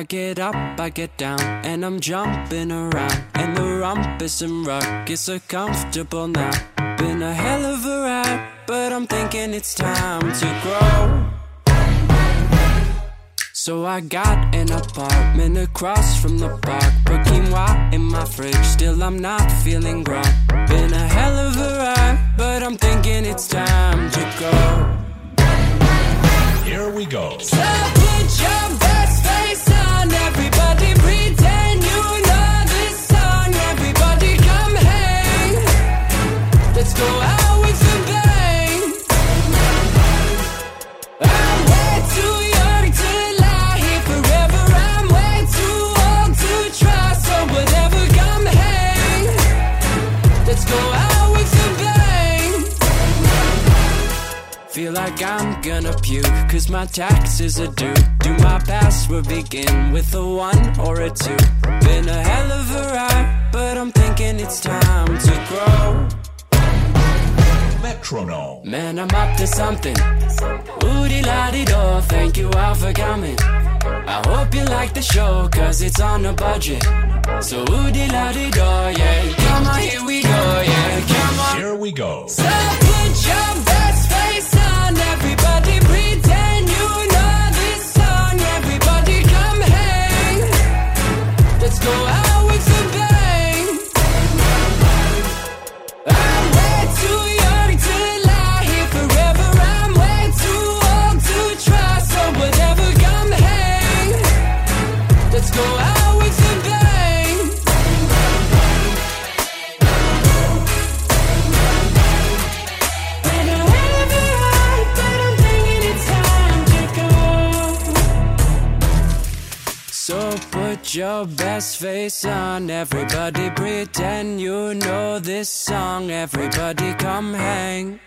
I get up, I get down, and I'm jumping around. And the rumpus and ruckus are comfortable now. Been a hell of a ride, but I'm thinking it's time to grow. So I got an apartment across from the park. Put quinoa in my fridge, still I'm not feeling grown. Been a hell of a ride, but I'm thinking it's time to go. Here we go. So put your my taxes are due. Do my password begin with a one or a two? Been a hell of a ride, but I'm thinking it's time to grow. Metronome. Man, I'm up to something. Woody la di do, thank you all for coming. I hope you like the show, cause it's on a budget. So woody la di do, yeah. Come on, here we go, yeah. Come on. Here we go. So put your put your best face on, everybody pretend you know this song. Everybody come hang.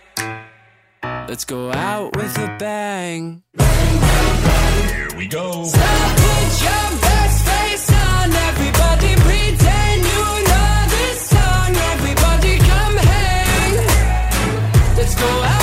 Let's go out with a bang. Here we go. So put your best face on, everybody pretend you know this song. Everybody come hang. Let's go out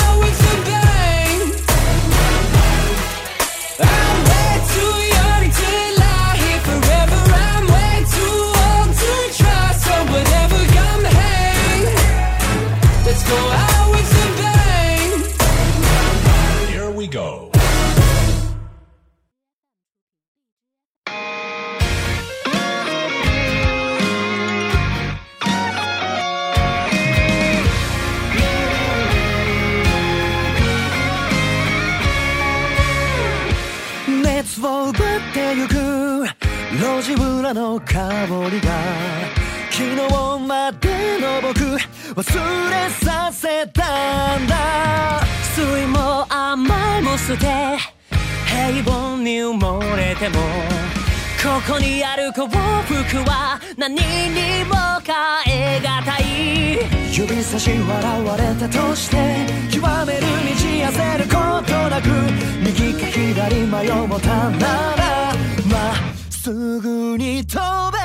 捨て平凡に埋もれても」ここにある幸福は何にも変え難い。指差し笑われたとして極める道焦ることなく右か左迷うもたならまっすぐに飛べ。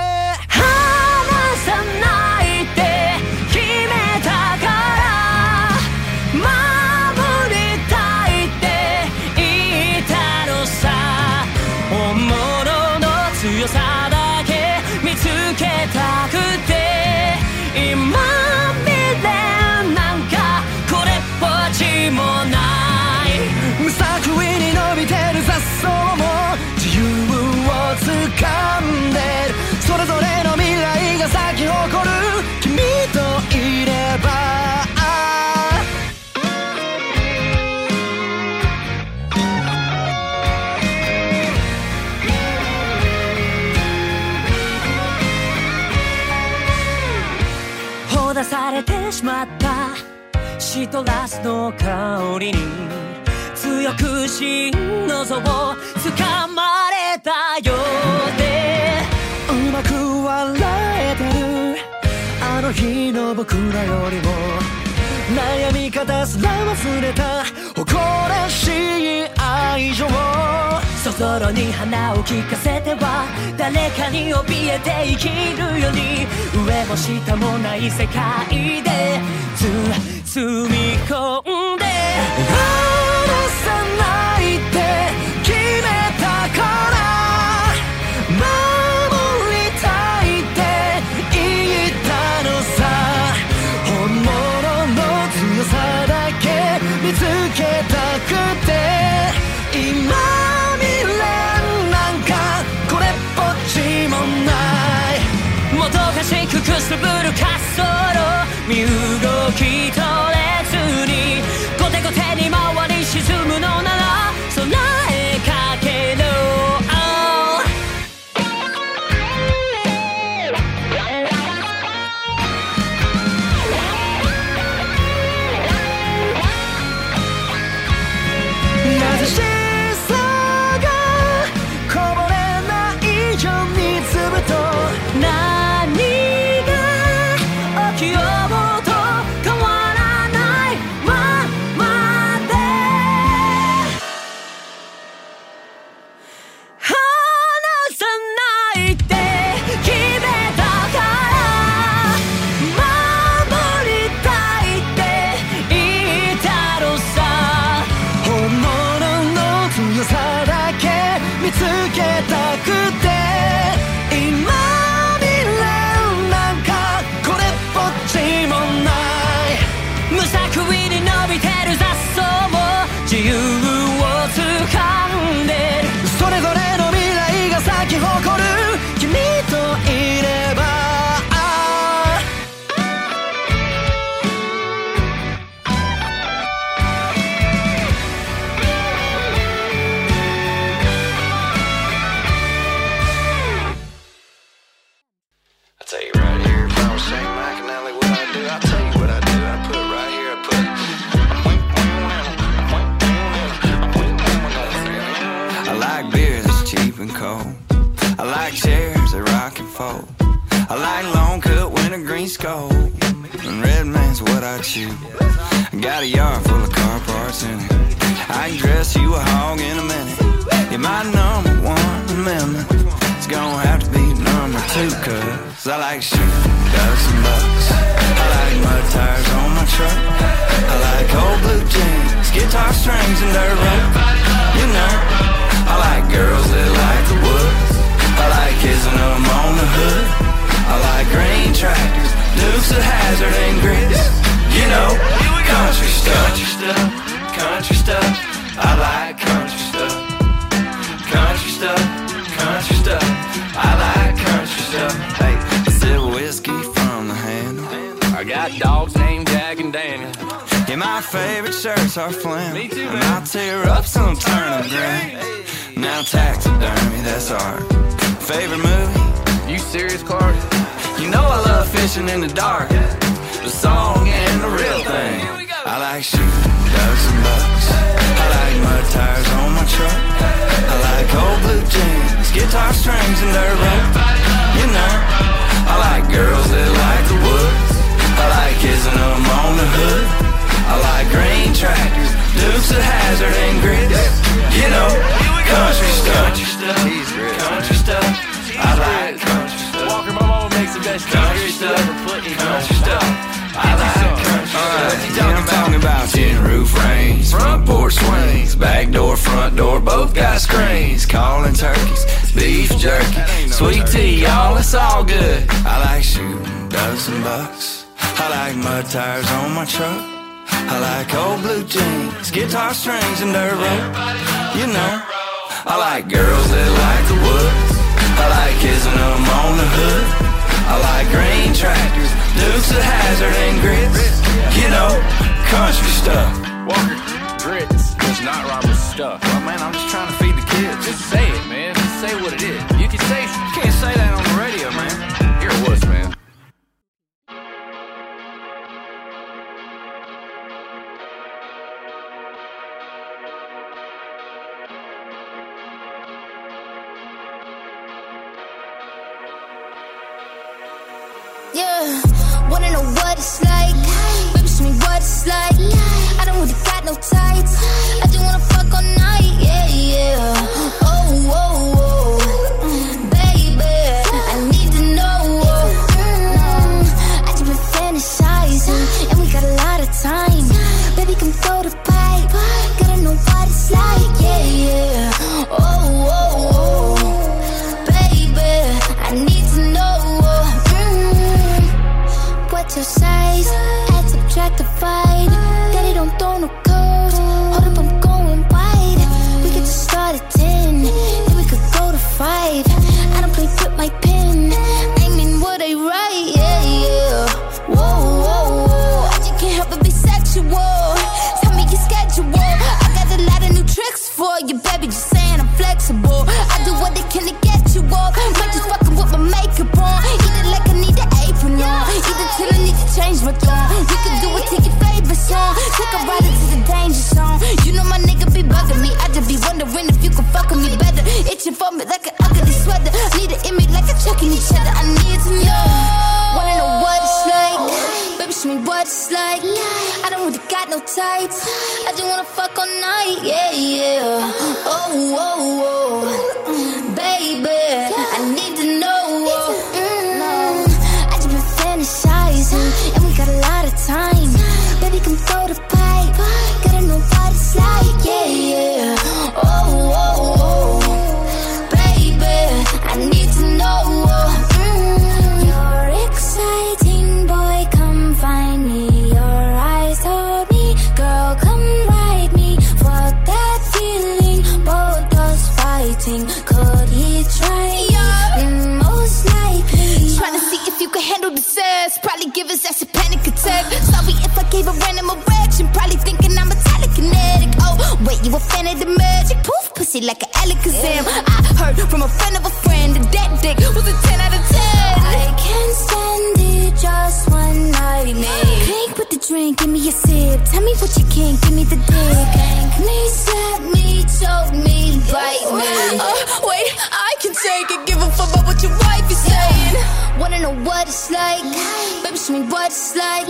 トラスの香りに強く心の臓を掴まれたようで。うまく笑えてるあの日の僕らよりも悩み方すら忘れた。誇らしい愛情そぞろに花を聞かせては誰かに怯えて生きるように上も下もない世界でつ包み込んで離さないっ見つけたくて。今未練なんかこれっぽっちもない。もどかしくくすぶる滑走路。身動き I got a yard full of car parts in it. I can dress you a hog in a minute. You're my number one amendment. It's gonna have to be number two, cause I like shooting ducks and bucks. I like mud tires on my truck. I like old blue jeans, guitar strings, and dirt road. You know, I like girls that like the woods. I like kissing them on the hood. I like green tractors, Dukes of Hazzard and grits. You know, country stuff, country stuff, country stuff. I like country stuff, country stuff, country stuff. I like country stuff. Hey, I sip whiskey from the handle. I got dogs named Jack and Daniel. Yeah, my favorite shirts are flannel. Me too, man. And I'll tear up some turnip green. Now taxidermy, that's art. Favorite movie? You serious, Clark? You know I love fishing in the dark. The song and the real thing. I like shooting ducks and bucks. I like mud tires on my truck. I like old blue jeans, guitar strings, and dirt road. You know, I like girls that like the woods. I like kissing them on the hood. I like green tractors, Dukes of Hazzard and grits. Got screens, calling turkeys, beef jerky, sweet tea, y'all, it's all good. I like shooting ducks and bucks. I like mud tires on my truck. I like old blue jeans, guitar strings, and dirt road. You know, I like girls that like the woods. I like kissing them on the hood. I like green tractors, Dukes of Hazzard and grits. You know, country stuff. just like I don't really got no tights. I just wanna fuck all night, yeah, yeah. Oh, oh, oh. invented the magic poof pussy like an Alakazam. I heard from a friend of a friend that that dick was a 10 out of 10. I can't stand it, just one night, man. Clink with the drink, give me a sip. Tell me what you can, give me the dick. Spank me, slap me, choke me, bite me. Uh, wait, I can take it, give a fuck about what your wife is saying. Wanna know what it's like? show me what it's like.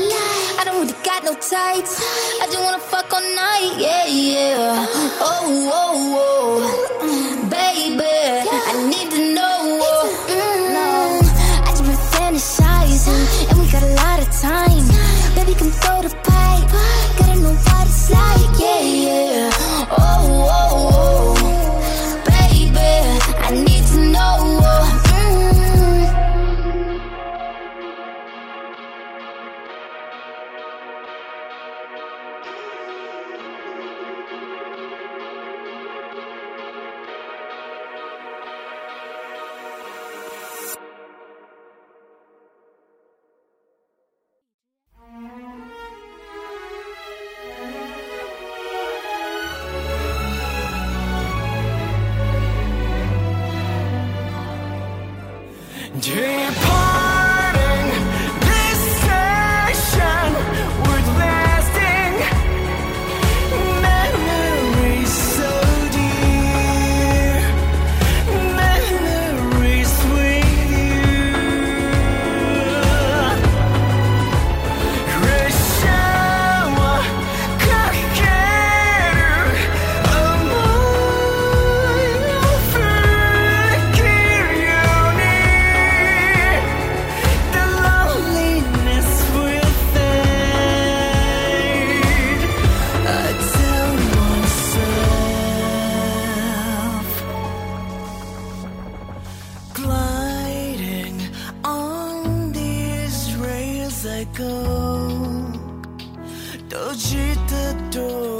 I don't really got no tights. I just wanna fuck all night, yeah, yeah. Oh, oh, oh, baby. I need go. Don't the door?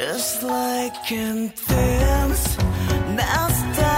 Just like intense, dance stop.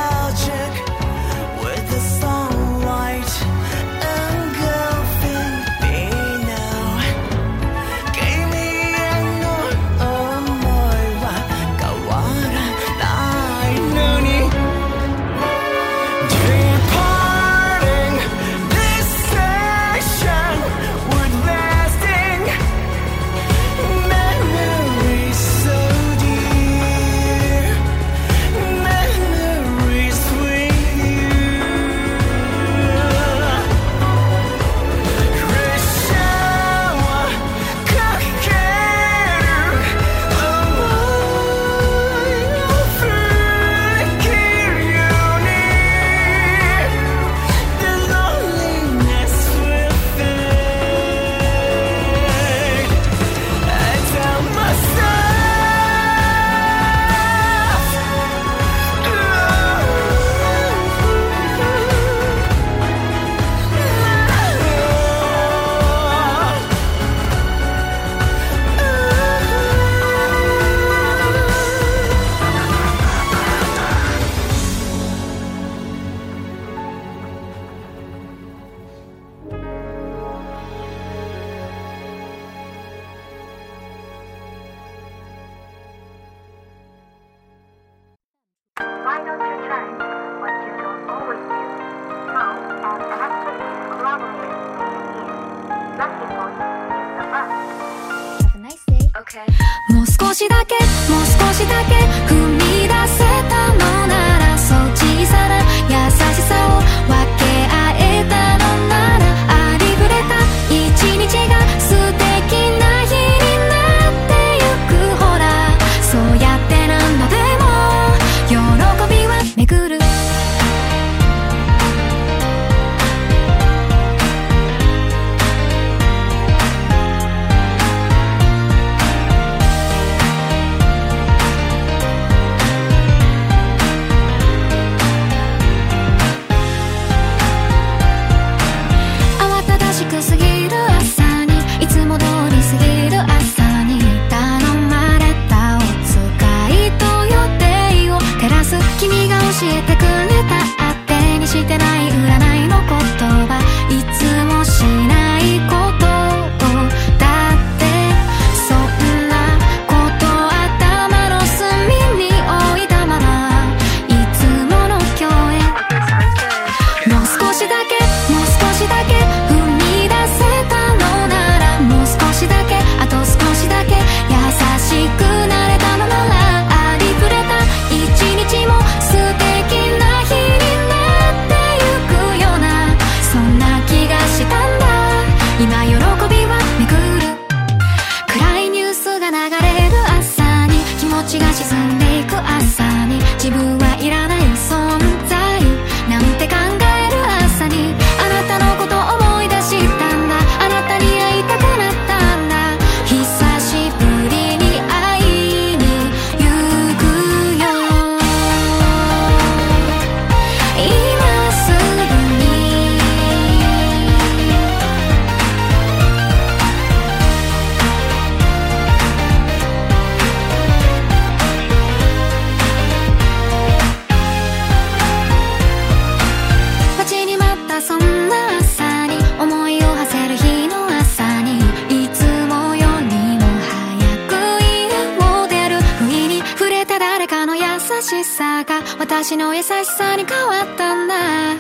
私の優しさに変わったんだ。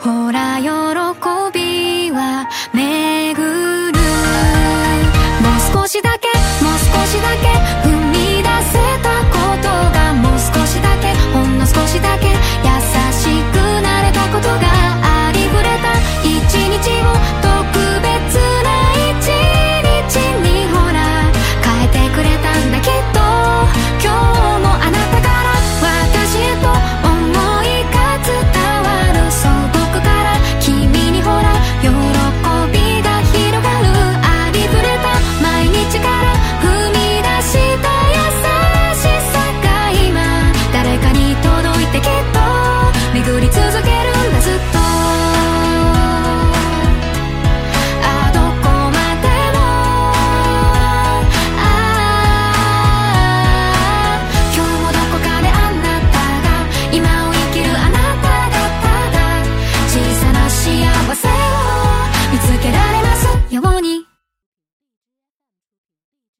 ほら喜びは巡る。もう少しだけもう少しだけ踏み出せたことがもう少しだけほんの少しだけ優しくなれたことがありふれた一日を